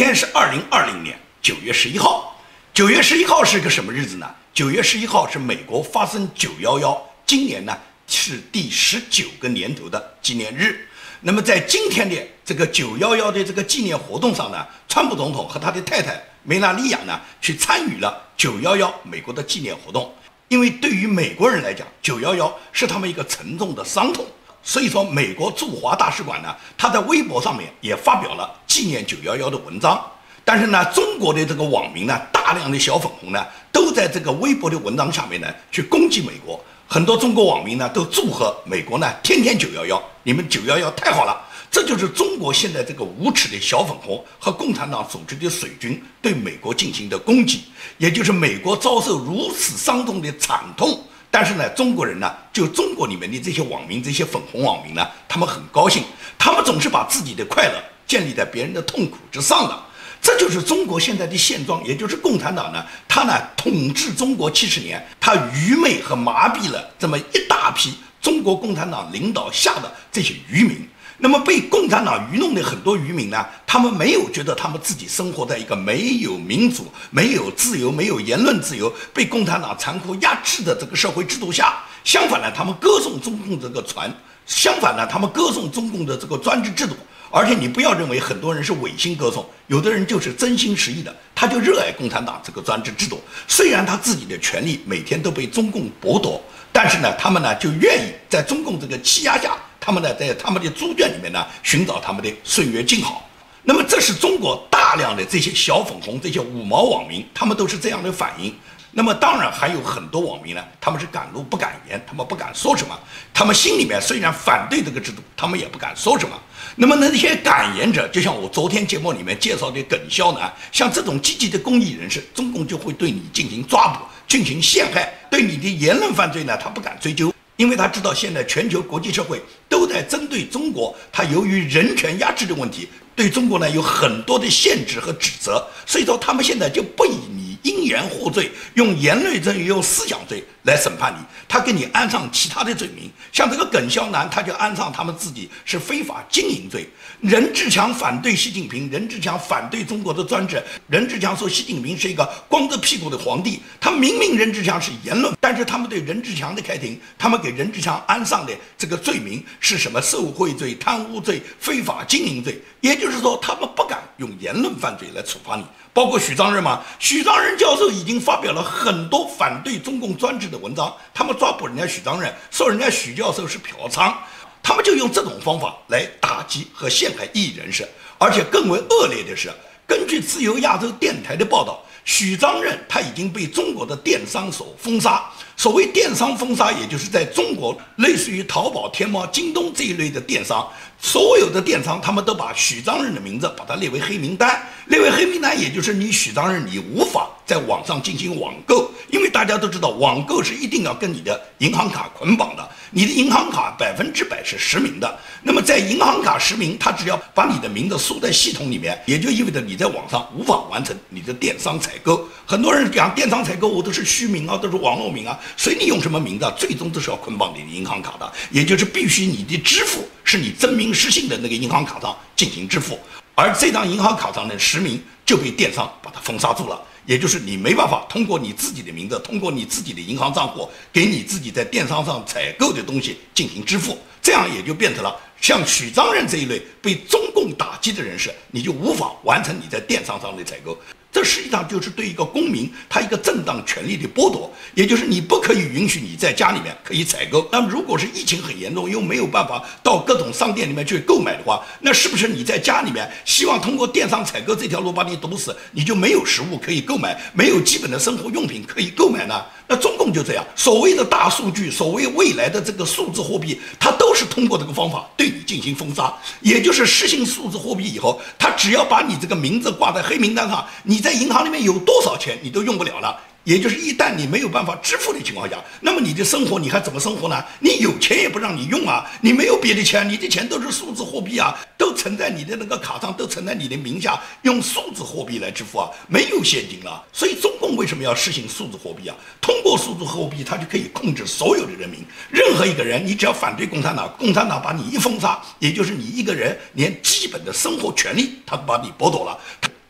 天是二零二零年九月十一号。九月十一号是个什么日子呢？九月十一号是美国发生九幺幺，今年呢是第十九个年头的纪念日。那么在今天的这个九幺幺的这个纪念活动上呢，川普总统和他的太太梅拉利亚呢去参与了九幺幺美国的纪念活动。因为对于美国人来讲，九幺幺是他们一个沉重的伤痛，所以说美国驻华大使馆呢，他在微博上面也发表了纪念九幺幺的文章。但是呢，中国的这个网民呢，大量的小粉红呢，都在这个微博的文章下面呢，去攻击美国。很多中国网民呢，都祝贺美国呢，天天九幺幺，你们九幺幺太好了。这就是中国现在这个无耻的小粉红和共产党组织的水军对美国进行的攻击，也就是美国遭受如此伤痛的惨痛。但是呢，中国人呢，就中国里面的这些网民，这些粉红网民呢，他们很高兴，他们总是把自己的快乐建立在别人的痛苦之上的。这就是中国现在的现状，也就是共产党呢，他呢统治中国七十年，他愚昧和麻痹了这么一大批中国共产党领导下的这些渔民。那么被共产党愚弄的很多渔民呢，他们没有觉得他们自己生活在一个没有民主、没有自由、没有言论自由、被共产党残酷压制的这个社会制度下。相反呢，他们歌颂中共这个传；相反呢，他们歌颂中共的这个专制制度。而且你不要认为很多人是违心歌颂，有的人就是真心实意的，他就热爱共产党这个专制制度。虽然他自己的权利每天都被中共剥夺，但是呢，他们呢就愿意在中共这个欺压下，他们呢在他们的猪圈里面呢寻找他们的岁月静好。那么这是中国大量的这些小粉红、这些五毛网民，他们都是这样的反应。那么当然还有很多网民呢，他们是敢怒不敢言，他们不敢说什么，他们心里面虽然反对这个制度，他们也不敢说什么。那么那些敢言者，就像我昨天节目里面介绍的耿潇南，像这种积极的公益人士，中共就会对你进行抓捕、进行陷害，对你的言论犯罪呢，他不敢追究，因为他知道现在全球国际社会都在针对中国，他由于人权压制的问题，对中国呢有很多的限制和指责，所以说他们现在就不以你。因言获罪，用言论罪、用思想罪来审判你，他给你安上其他的罪名，像这个耿潇南，他就安上他们自己是非法经营罪。任志强反对习近平，任志强反对中国的专制，任志强说习近平是一个光着屁股的皇帝。他明明任志强是言论，但是他们对任志强的开庭，他们给任志强安上的这个罪名是什么？受贿罪、贪污罪、非法经营罪。也就是说，他们不敢用言论犯罪来处罚你。包括许章任嘛，许章任教授已经发表了很多反对中共专制的文章。他们抓捕人家许章任，说人家许教授是嫖娼，他们就用这种方法来打击和陷害异人士。而且更为恶劣的是，根据自由亚洲电台的报道，许章任他已经被中国的电商所封杀。所谓电商封杀，也就是在中国，类似于淘宝、天猫、京东这一类的电商，所有的电商他们都把许章任的名字把它列为黑名单。列为黑名单，也就是你许章任你无法在网上进行网购，因为大家都知道网购是一定要跟你的银行卡捆绑的，你的银行卡百分之百是实名的。那么在银行卡实名，他只要把你的名字输在系统里面，也就意味着你在网上无法完成你的电商采购。很多人讲电商采购，我都是虚名啊，都是网络名啊。随你用什么名字，最终都是要捆绑你的银行卡的，也就是必须你的支付是你真名实姓的那个银行卡上进行支付，而这张银行卡上的实名就被电商把它封杀住了，也就是你没办法通过你自己的名字，通过你自己的银行账户给你自己在电商上采购的东西进行支付，这样也就变成了像许章任这一类被中共打击的人士，你就无法完成你在电商上的采购。这实际上就是对一个公民他一个正当权利的剥夺，也就是你不可以允许你在家里面可以采购。那么如果是疫情很严重又没有办法到各种商店里面去购买的话，那是不是你在家里面希望通过电商采购这条路把你堵死，你就没有食物可以购买，没有基本的生活用品可以购买呢？那中共就这样，所谓的大数据，所谓未来的这个数字货币，它都是通过这个方法对你进行封杀，也就是实行数字货币以后，它只要把你这个名字挂在黑名单上，你在银行里面有多少钱，你都用不了了。也就是一旦你没有办法支付的情况下，那么你的生活你还怎么生活呢？你有钱也不让你用啊，你没有别的钱，你的钱都是数字货币啊，都存在你的那个卡上，都存在你的名下，用数字货币来支付啊，没有现金了。所以中共为什么要实行数字货币啊？通过数字货币，它就可以控制所有的人民，任何一个人，你只要反对共产党，共产党把你一封杀，也就是你一个人连基本的生活权利他都把你剥夺了。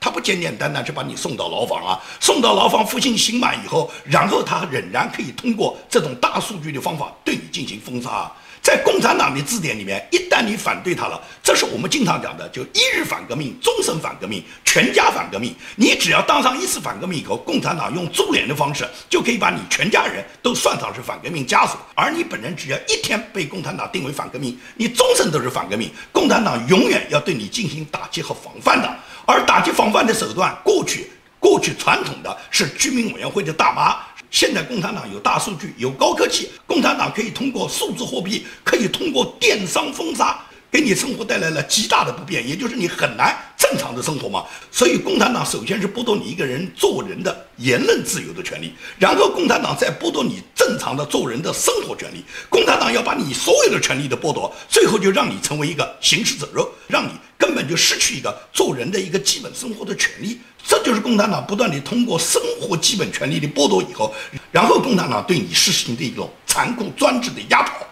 他不简简单单就把你送到牢房啊，送到牢房服刑刑满以后，然后他仍然可以通过这种大数据的方法对你进行封杀。在共产党的字典里面，一旦你反对他了，这是我们经常讲的，就一日反革命，终身反革命，全家反革命。你只要当上一次反革命以后，共产党用株连的方式就可以把你全家人都算上是反革命家属，而你本人只要一天被共产党定为反革命，你终身都是反革命。共产党永远要对你进行打击和防范的，而打击防范的手段，过去过去传统的是居民委员会的大妈。现在共产党有大数据，有高科技，共产党可以通过数字货币，可以通过电商封杀，给你生活带来了极大的不便，也就是你很难正常的生活嘛。所以共产党首先是剥夺你一个人做人的言论自由的权利，然后共产党再剥夺你正常的做人的生活权利。共产党要把你所有的权利都剥夺，最后就让你成为一个行尸走肉，让你根本就失去一个做人的一个基本生活的权利。这就是共产党不断地通过生活基本权利的剥夺以后，然后共产党对你实行的一种残酷专制的压迫，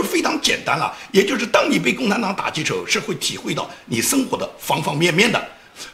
就非常简单了。也就是当你被共产党打击的时候，是会体会到你生活的方方面面的。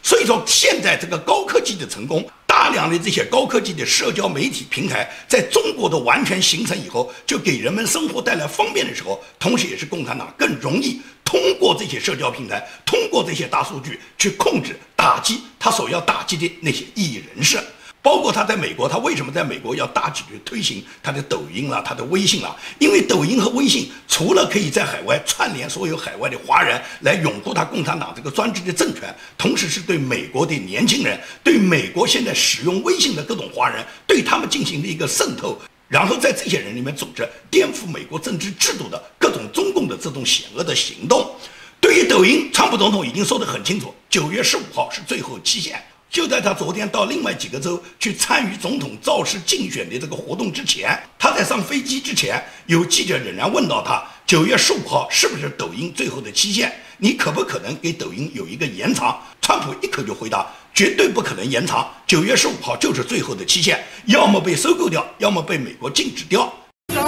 所以说，现在这个高科技的成功，大量的这些高科技的社交媒体平台在中国的完全形成以后，就给人们生活带来方便的时候，同时也是共产党更容易。通过这些社交平台，通过这些大数据去控制、打击他所要打击的那些异议人士，包括他在美国，他为什么在美国要大举的推行他的抖音了、他的微信了？因为抖音和微信除了可以在海外串联所有海外的华人来拥护他共产党这个专制的政权，同时是对美国的年轻人、对美国现在使用微信的各种华人，对他们进行的一个渗透。然后在这些人里面组织颠覆美国政治制度的各种中共的这种险恶的行动。对于抖音，川普总统已经说得很清楚，九月十五号是最后期限。就在他昨天到另外几个州去参与总统造势竞选的这个活动之前，他在上飞机之前，有记者仍然问到他，九月十五号是不是抖音最后的期限？你可不可能给抖音有一个延长？川普一口就回答。绝对不可能延长，九月十五号就是最后的期限，要么被收购掉，要么被美国禁止掉。Yeah,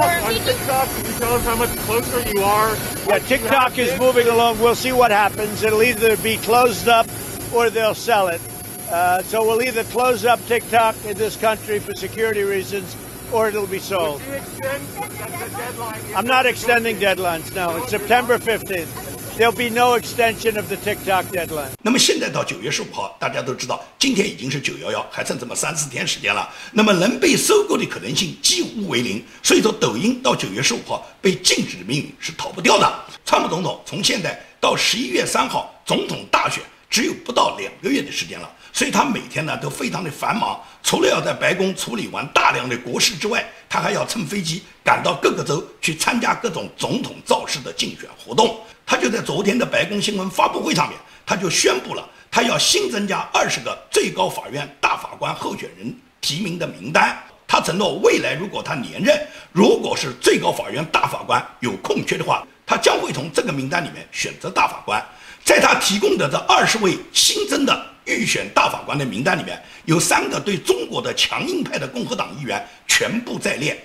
TikTok is moving along. We'll see what happens. It'll either be closed up or they'll sell it. Uh, so we'll either close up TikTok in this country for security reasons or it'll be sold. I'm not extending deadlines, no. It's September 15th. There'll be no extension of the TikTok deadline. 那么现在到九月十五号，大家都知道，今天已经是九幺幺，还剩这么三四天时间了。那么能被收购的可能性几乎为零。所以说，抖音到九月十五号被禁止的命运是逃不掉的。川普总统从现在到十一月三号总统大选只有不到两个月的时间了，所以他每天呢都非常的繁忙。除了要在白宫处理完大量的国事之外，他还要乘飞机赶到各个州去参加各种总统造势的竞选活动。他就在昨天的白宫新闻发布会上面，他就宣布了，他要新增加二十个最高法院大法官候选人提名的名单。他承诺，未来如果他连任，如果是最高法院大法官有空缺的话，他将会从这个名单里面选择大法官。在他提供的这二十位新增的预选大法官的名单里面，有三个对中国的强硬派的共和党议员全部在列。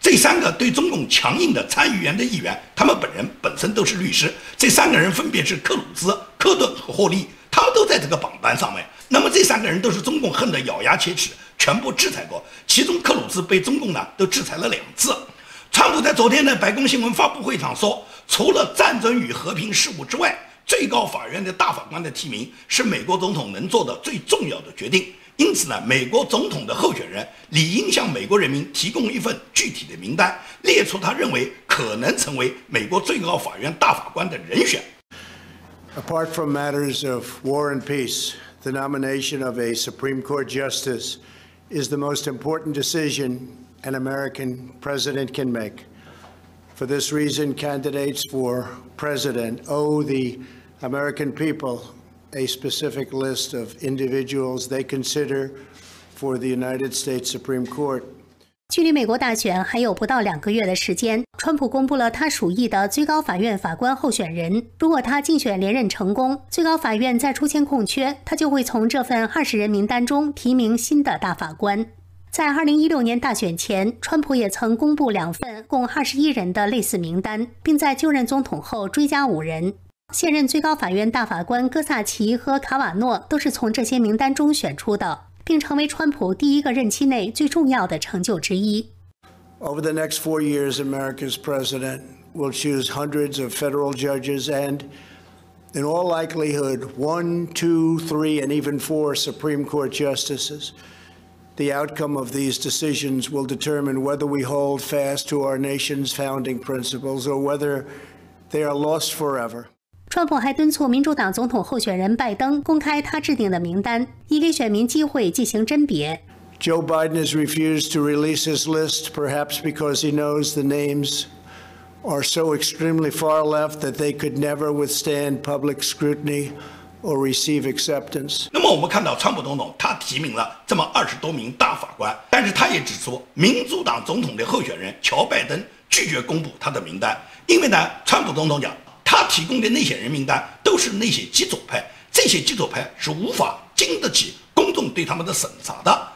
这三个对中共强硬的参议员的议员，他们本人本身都是律师。这三个人分别是克鲁兹、科顿和霍利，他们都在这个榜单上面。那么这三个人都是中共恨得咬牙切齿，全部制裁过。其中克鲁兹被中共呢都制裁了两次。川普在昨天的白宫新闻发布会上说，除了战争与和平事务之外，最高法院的大法官的提名是美国总统能做的最重要的决定。因此呢，美国总统的候选人理应向美国人民提供一份具体的名单，列出他认为可能成为美国最高法院大法官的人选。Apart from matters of war and peace, the nomination of a Supreme Court justice is the most important decision an American president can make. For this reason, candidates for president owe the American people a specific list of individuals they consider for the United States Supreme Court. 距离美国大选还有不到两个月的时间，川普公布了他属意的最高法院法官候选人。如果他竞选连任成功，最高法院再出现空缺，他就会从这份二十人名单中提名新的大法官。在二零一六年大选前，川普也曾公布两份共二十一人的类似名单，并在就任总统后追加五人。现任最高法院大法官戈萨奇和卡瓦诺都是从这些名单中选出的，并成为川普第一个任期内最重要的成就之一。Over the next four years, America's president will choose hundreds of federal judges and, in all likelihood, one, two, three, and even four Supreme Court justices. The outcome of these decisions will determine whether we hold fast to our nation's founding principles or whether they are lost forever. 川普还敦促民主党总统候选人拜登公开他制定的名单，以给选民机会进行甄别。Joe Biden has refused to release his list, perhaps because he knows the names are so extremely far left that they could never withstand public scrutiny or receive acceptance. 那么我们看到，川普总统他提名了这么二十多名大法官，但是他也指出，民主党总统的候选人乔拜登拒绝公布他的名单，因为呢，川普总统讲，他提供的那些人名单都是那些极左派，这些极左派是无法经得起公众对他们的审查的。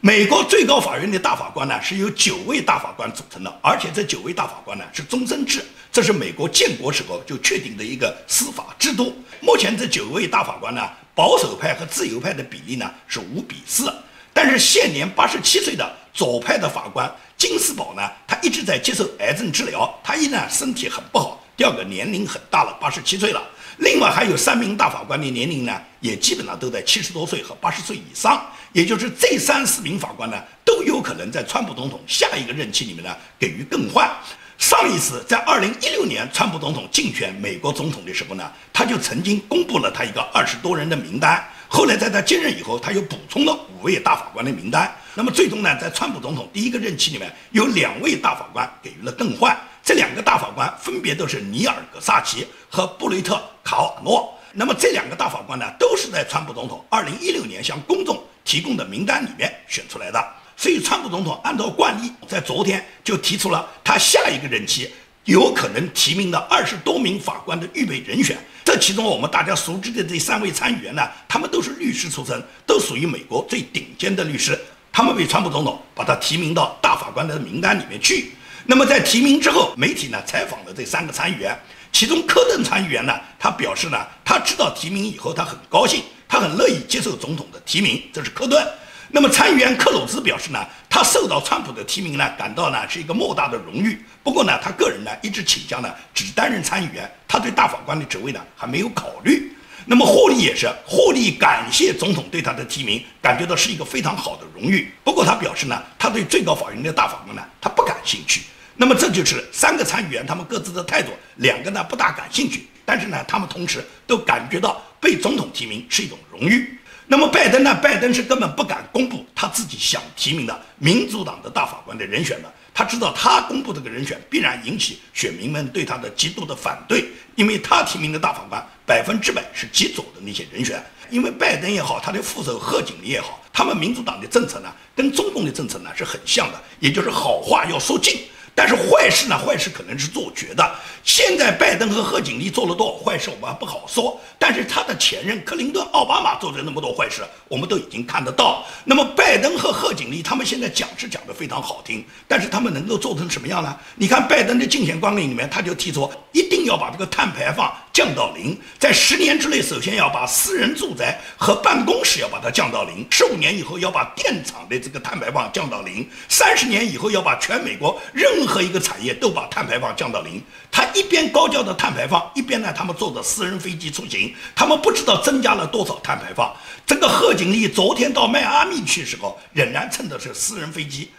美国最高法院的大法官呢，是由九位大法官组成的，而且这九位大法官呢是终身制，这是美国建国时候就确定的一个司法制度。目前这九位大法官呢，保守派和自由派的比例呢是五比四，但是现年八十七岁的左派的法官金斯堡呢，他一直在接受癌症治疗，他依然身体很不好，第二个年龄很大了，八十七岁了。另外还有三名大法官的年龄呢，也基本上都在七十多岁和八十岁以上，也就是这三四名法官呢，都有可能在川普总统下一个任期里面呢给予更换。上一次在二零一六年川普总统竞选美国总统的时候呢，他就曾经公布了他一个二十多人的名单，后来在他接任以后，他又补充了五位大法官的名单。那么最终呢，在川普总统第一个任期里面，有两位大法官给予了更换。这两个大法官分别都是尼尔·格萨奇和布雷特·卡瓦诺。那么这两个大法官呢，都是在川普总统2016年向公众提供的名单里面选出来的。所以，川普总统按照惯例，在昨天就提出了他下一个任期有可能提名的二十多名法官的预备人选。这其中，我们大家熟知的这三位参议员呢，他们都是律师出身，都属于美国最顶尖的律师。他们被川普总统把他提名到大法官的名单里面去。那么在提名之后，媒体呢采访了这三个参议员，其中科顿参议员呢，他表示呢，他知道提名以后，他很高兴，他很乐意接受总统的提名，这是科顿。那么参议员克鲁兹表示呢，他受到川普的提名呢，感到呢是一个莫大的荣誉。不过呢，他个人呢一直倾向呢只担任参议员，他对大法官的职位呢还没有考虑。那么霍利也是，霍利感谢总统对他的提名，感觉到是一个非常好的荣誉。不过他表示呢，他对最高法院的大法官呢，他不感兴趣。那么这就是三个参议员他们各自的态度，两个呢不大感兴趣，但是呢他们同时都感觉到被总统提名是一种荣誉。那么拜登呢？拜登是根本不敢公布他自己想提名的民主党的大法官的人选的，他知道他公布这个人选必然引起选民们对他的极度的反对，因为他提名的大法官百分之百是极左的那些人选。因为拜登也好，他的副手贺锦丽也好，他们民主党的政策呢跟中共的政策呢是很像的，也就是好话要说尽。但是坏事呢？坏事可能是做绝的。现在拜登和贺锦丽做了多少坏事，我们还不好说。但是他的前任克林顿、奥巴马做的那么多坏事，我们都已经看得到。那么拜登和贺锦丽他们现在讲是讲得非常好听，但是他们能够做成什么样呢？你看拜登的竞选纲领里面，他就提出一定要把这个碳排放降到零，在十年之内，首先要把私人住宅和办公室要把它降到零，十五年以后要把电厂的这个碳排放降到零，三十年以后要把全美国任何一个产业都把碳排放降到零。他一边高叫的碳排放，一边呢，他们坐着私人飞机出行，他们不知道增加了多少碳排放。这个贺锦丽昨天到迈阿密去的时候，仍然乘的是私人飞机。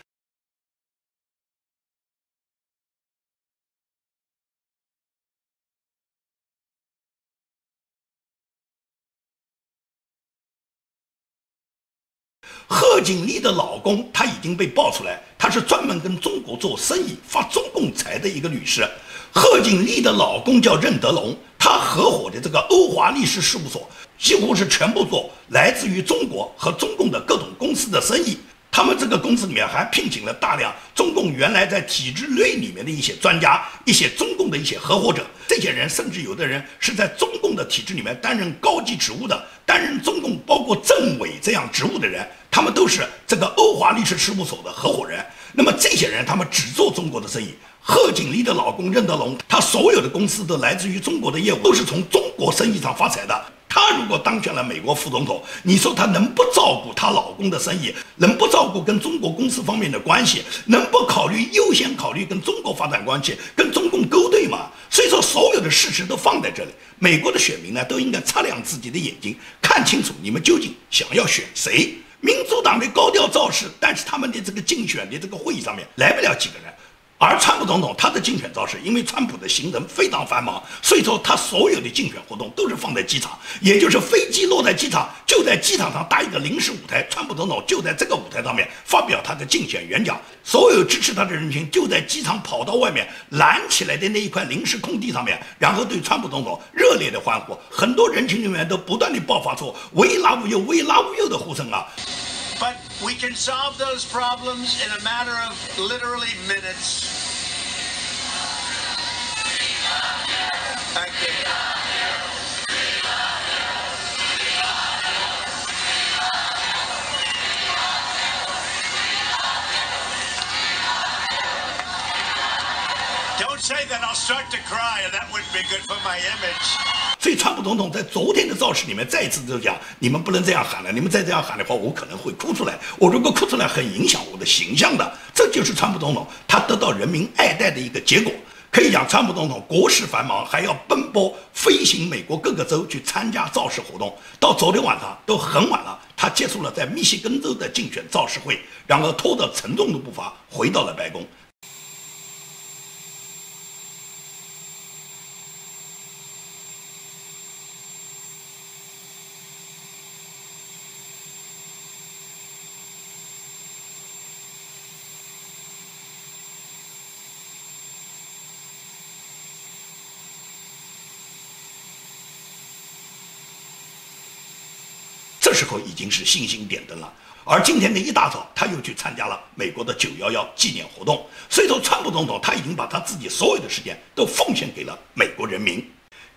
贺锦丽的老公他已经被爆出来，他是专门跟中国做生意、发中共财的一个律师。贺锦丽的老公叫任德龙，他合伙的这个欧华律师事务所几乎是全部做来自于中国和中共的各种公司的生意。他们这个公司里面还聘请了大量中共原来在体制内里面的一些专家，一些中共的一些合伙者。这些人甚至有的人是在中共的体制里面担任高级职务的，担任中共包括政委这样职务的人，他们都是这个欧华律师事务所的合伙人。那么这些人，他们只做中国的生意。贺锦丽的老公任德龙，他所有的公司都来自于中国的业务，都是从中国生意上发财的。她如果当选了美国副总统，你说她能不照顾她老公的生意，能不照顾跟中国公司方面的关系，能不考虑优先考虑跟中国发展关系，跟中共勾兑吗？所以说，所有的事实都放在这里，美国的选民呢都应该擦亮自己的眼睛，看清楚你们究竟想要选谁。民主党的高调造势，但是他们的这个竞选的这个会议上面来不了几个人。而川普总统他的竞选造势，因为川普的行程非常繁忙，所以说他所有的竞选活动都是放在机场，也就是飞机落在机场，就在机场上搭一个临时舞台，川普总统就在这个舞台上面发表他的竞选演讲，所有支持他的人群就在机场跑到外面拦起来的那一块临时空地上面，然后对川普总统热烈的欢呼，很多人群里面都不断的爆发出“维拉乌尤，维拉乌尤”的呼声啊。We can solve those problems in a matter of literally minutes. Thank you. Don't say that, I'll start to cry, and that wouldn't be good for my image. 所以，川普总统在昨天的造势里面再一次就讲：“你们不能这样喊了，你们再这样喊的话，我可能会哭出来。我如果哭出来，很影响我的形象的。”这就是川普总统他得到人民爱戴的一个结果。可以讲，川普总统国事繁忙，还要奔波飞行美国各个州去参加造势活动。到昨天晚上都很晚了，他结束了在密西根州的竞选造势会，然后拖着沉重的步伐回到了白宫。这时候已经是星星点灯了，而今天的一大早，他又去参加了美国的九幺幺纪念活动。所以说，川普总统他已经把他自己所有的时间都奉献给了美国人民。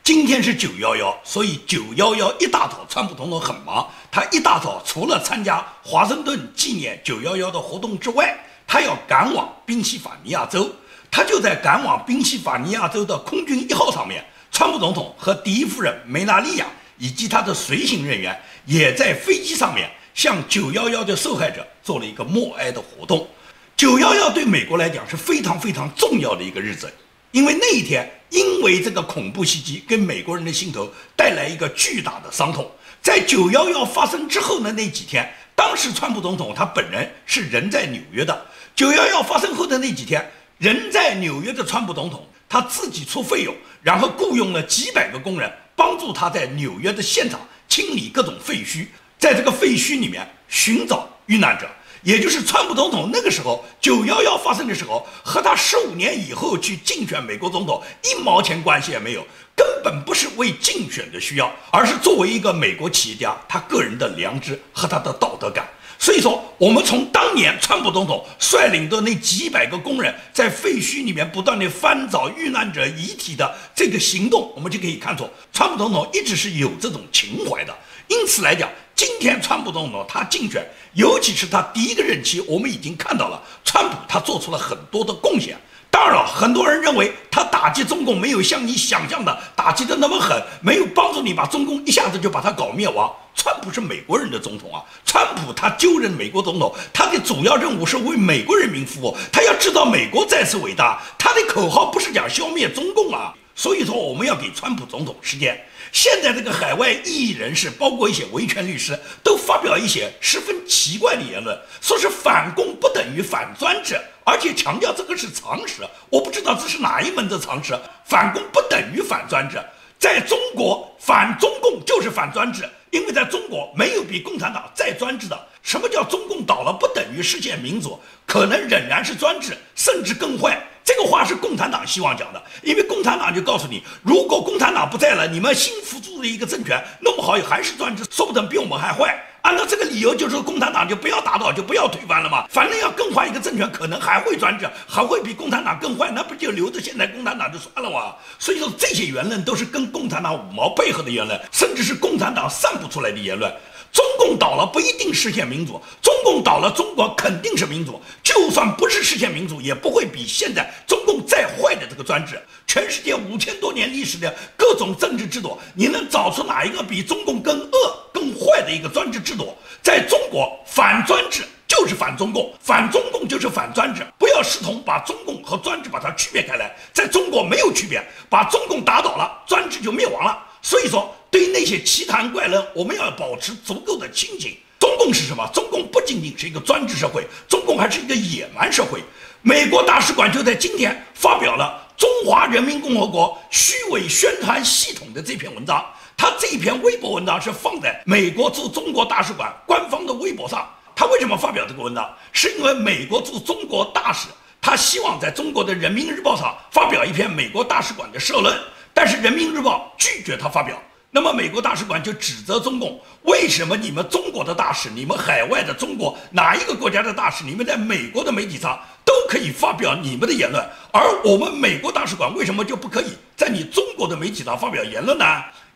今天是九幺幺，所以九幺幺一大早，川普总统很忙。他一大早除了参加华盛顿纪念九幺幺的活动之外，他要赶往宾夕法尼亚州。他就在赶往宾夕法尼亚州的空军一号上面，川普总统和第一夫人梅拉利亚以及他的随行人员。也在飞机上面向九幺幺的受害者做了一个默哀的活动。九幺幺对美国来讲是非常非常重要的一个日子，因为那一天，因为这个恐怖袭击给美国人的心头带来一个巨大的伤痛。在九幺幺发生之后的那几天，当时川普总统他本人是人在纽约的。九幺幺发生后的那几天，人在纽约的川普总统他自己出费用，然后雇佣了几百个工人帮助他在纽约的现场。清理各种废墟，在这个废墟里面寻找遇难者，也就是川普总统那个时候九幺幺发生的时候，和他十五年以后去竞选美国总统一毛钱关系也没有，根本不是为竞选的需要，而是作为一个美国企业家，他个人的良知和他的道德感。所以说，我们从当年川普总统率领的那几百个工人在废墟里面不断的翻找遇难者遗体的这个行动，我们就可以看出，川普总统一直是有这种情怀的。因此来讲，今天川普总统他竞选，尤其是他第一个任期，我们已经看到了川普他做出了很多的贡献。当然了，很多人认为他打击中共没有像你想象的打击的那么狠，没有帮助你把中共一下子就把它搞灭亡。川普是美国人的总统啊，川普他就任美国总统，他的主要任务是为美国人民服务，他要制造美国再次伟大。他的口号不是讲消灭中共啊，所以说我们要给川普总统时间。现在这个海外异议人士，包括一些维权律师，都发表一些十分奇怪的言论，说是反共不等于反专制，而且强调这个是常识。我不知道这是哪一门的常识，反共不等于反专制，在中国反中共就是反专制，因为在中国没有比共产党再专制的。什么叫中共倒了不等于世界民主？可能仍然是专制，甚至更坏。这个话是共产党希望讲的，因为共产党就告诉你，如果共产党不在了，你们新扶助的一个政权弄不好也还是专制，说不定比我们还坏。按照这个理由，就是共产党就不要打倒，就不要推翻了嘛。反正要更换一个政权，可能还会转折，还会比共产党更坏，那不就留着现在共产党就算了哇？所以说这些言论都是跟共产党五毛配合的言论，甚至是共产党散布出来的言论。中共倒了不一定实现民主，中共倒了中国肯定是民主。就算不是实现民主，也不会比现在中共再坏的这个专制。全世界五千多年历史的各种政治制度，你能找出哪一个比中共更恶、更坏的一个专制制度？在中国，反专制就是反中共，反中共就是反专制。不要试图把中共和专制把它区别开来，在中国没有区别，把中共打倒了，专制就灭亡了。所以说。对于那些奇谈怪论，我们要保持足够的清醒。中共是什么？中共不仅仅是一个专制社会，中共还是一个野蛮社会。美国大使馆就在今天发表了《中华人民共和国虚伪宣传系统》的这篇文章。他这篇微博文章是放在美国驻中国大使馆官方的微博上。他为什么发表这个文章？是因为美国驻中国大使他希望在中国的《人民日报》上发表一篇美国大使馆的社论，但是《人民日报》拒绝他发表。那么美国大使馆就指责中共，为什么你们中国的大使，你们海外的中国哪一个国家的大使，你们在美国的媒体上都可以发表你们的言论，而我们美国大使馆为什么就不可以在你中国的媒体上发表言论呢？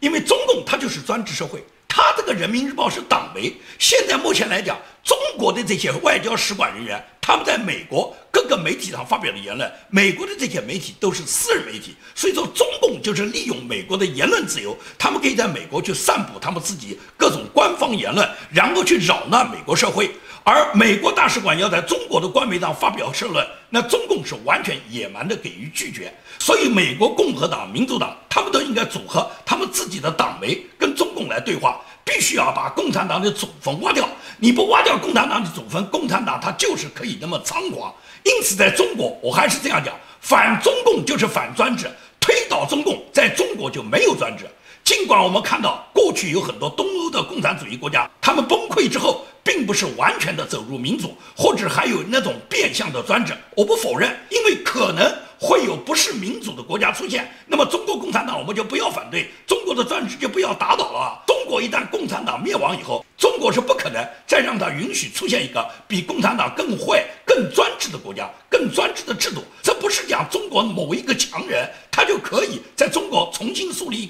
因为中共它就是专制社会。他这个人民日报是党媒，现在目前来讲，中国的这些外交使馆人员，他们在美国各个媒体上发表的言论，美国的这些媒体都是私人媒体，所以说中共就是利用美国的言论自由，他们可以在美国去散布他们自己各种官方言论，然后去扰乱美国社会。而美国大使馆要在中国的官媒上发表社论，那中共是完全野蛮的给予拒绝。所以，美国共和党、民主党他们都应该组合他们自己的党媒跟中共来对话，必须要把共产党的祖坟挖掉。你不挖掉共产党的祖坟，共产党它就是可以那么猖狂。因此，在中国，我还是这样讲：反中共就是反专制，推倒中共，在中国就没有专制。尽管我们看到过去有很多东欧的共产主义国家，他们崩溃之后，并不是完全的走入民主，或者还有那种变相的专制。我不否认，因为可能会有不是民主的国家出现。那么中国共产党，我们就不要反对中国的专制，就不要打倒了。中国一旦共产党灭亡以后，中国是不可能再让它允许出现一个比共产党更坏、更专制的国家、更专制的制度。这不是讲中国某一个强人。他就可以在中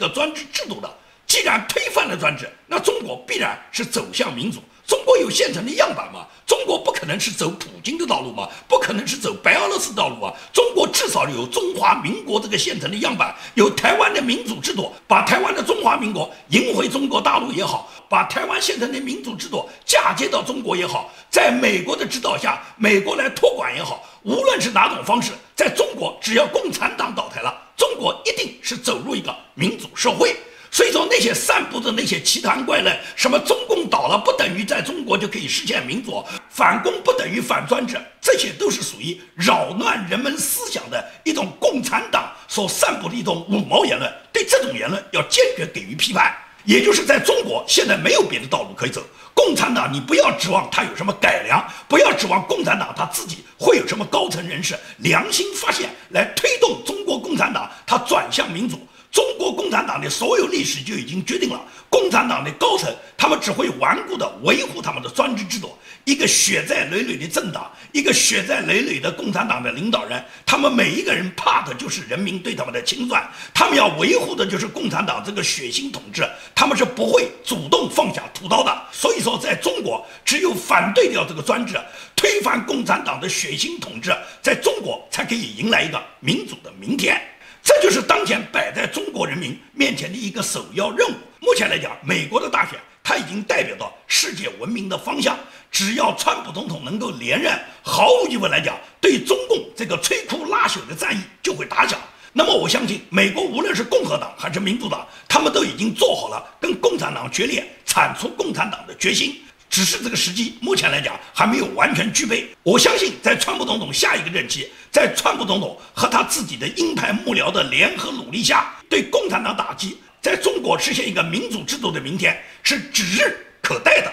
专制制度的。既然推翻了专制，那中国必然是走向民主。中国有现成的样板吗？中国不可能是走普京的道路吗？不可能是走白俄罗斯道路啊！中国至少有中华民国这个现成的样板，有台湾的民主制度，把台湾的中华民国迎回中国大陆也好，把台湾现成的民主制度嫁接到中国也好，在美国的指导下，美国来托管也好，无论是哪种方式，在中国只要共产党倒台了。中国一定是走入一个民主社会，所以说那些散布的那些奇谈怪论，什么中共倒了不等于在中国就可以实现民主，反共不等于反专制，这些都是属于扰乱人们思想的一种共产党所散布的一种五毛言论，对这种言论要坚决给予批判。也就是在中国现在没有别的道路可以走。共产党，你不要指望他有什么改良，不要指望共产党他自己会有什么高层人士良心发现来推动中国共产党他转向民主。中国共产党的所有历史就已经决定了，共产党的高层他们只会顽固地维护他们的专制制度。一个血债累累的政党，一个血债累累的共产党的领导人，他们每一个人怕的就是人民对他们的清算，他们要维护的就是共产党这个血腥统治，他们是不会主动放下屠刀的。所以说，在中国，只有反对掉这个专制，推翻共产党的血腥统治，在中国才可以迎来一个民主的明天。这就是当前摆在中国人民面前的一个首要任务。目前来讲，美国的大选。它已经代表着世界文明的方向。只要川普总统能够连任，毫无疑问来讲，对中共这个摧枯拉朽的战役就会打响。那么，我相信美国无论是共和党还是民主党，他们都已经做好了跟共产党决裂、铲除共产党的决心。只是这个时机目前来讲还没有完全具备。我相信，在川普总统下一个任期，在川普总统和他自己的鹰派幕僚的联合努力下，对共产党打击。在中国实现一个民主制度的明天是指日可待的。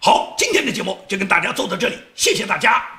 好，今天的节目就跟大家做到这里，谢谢大家。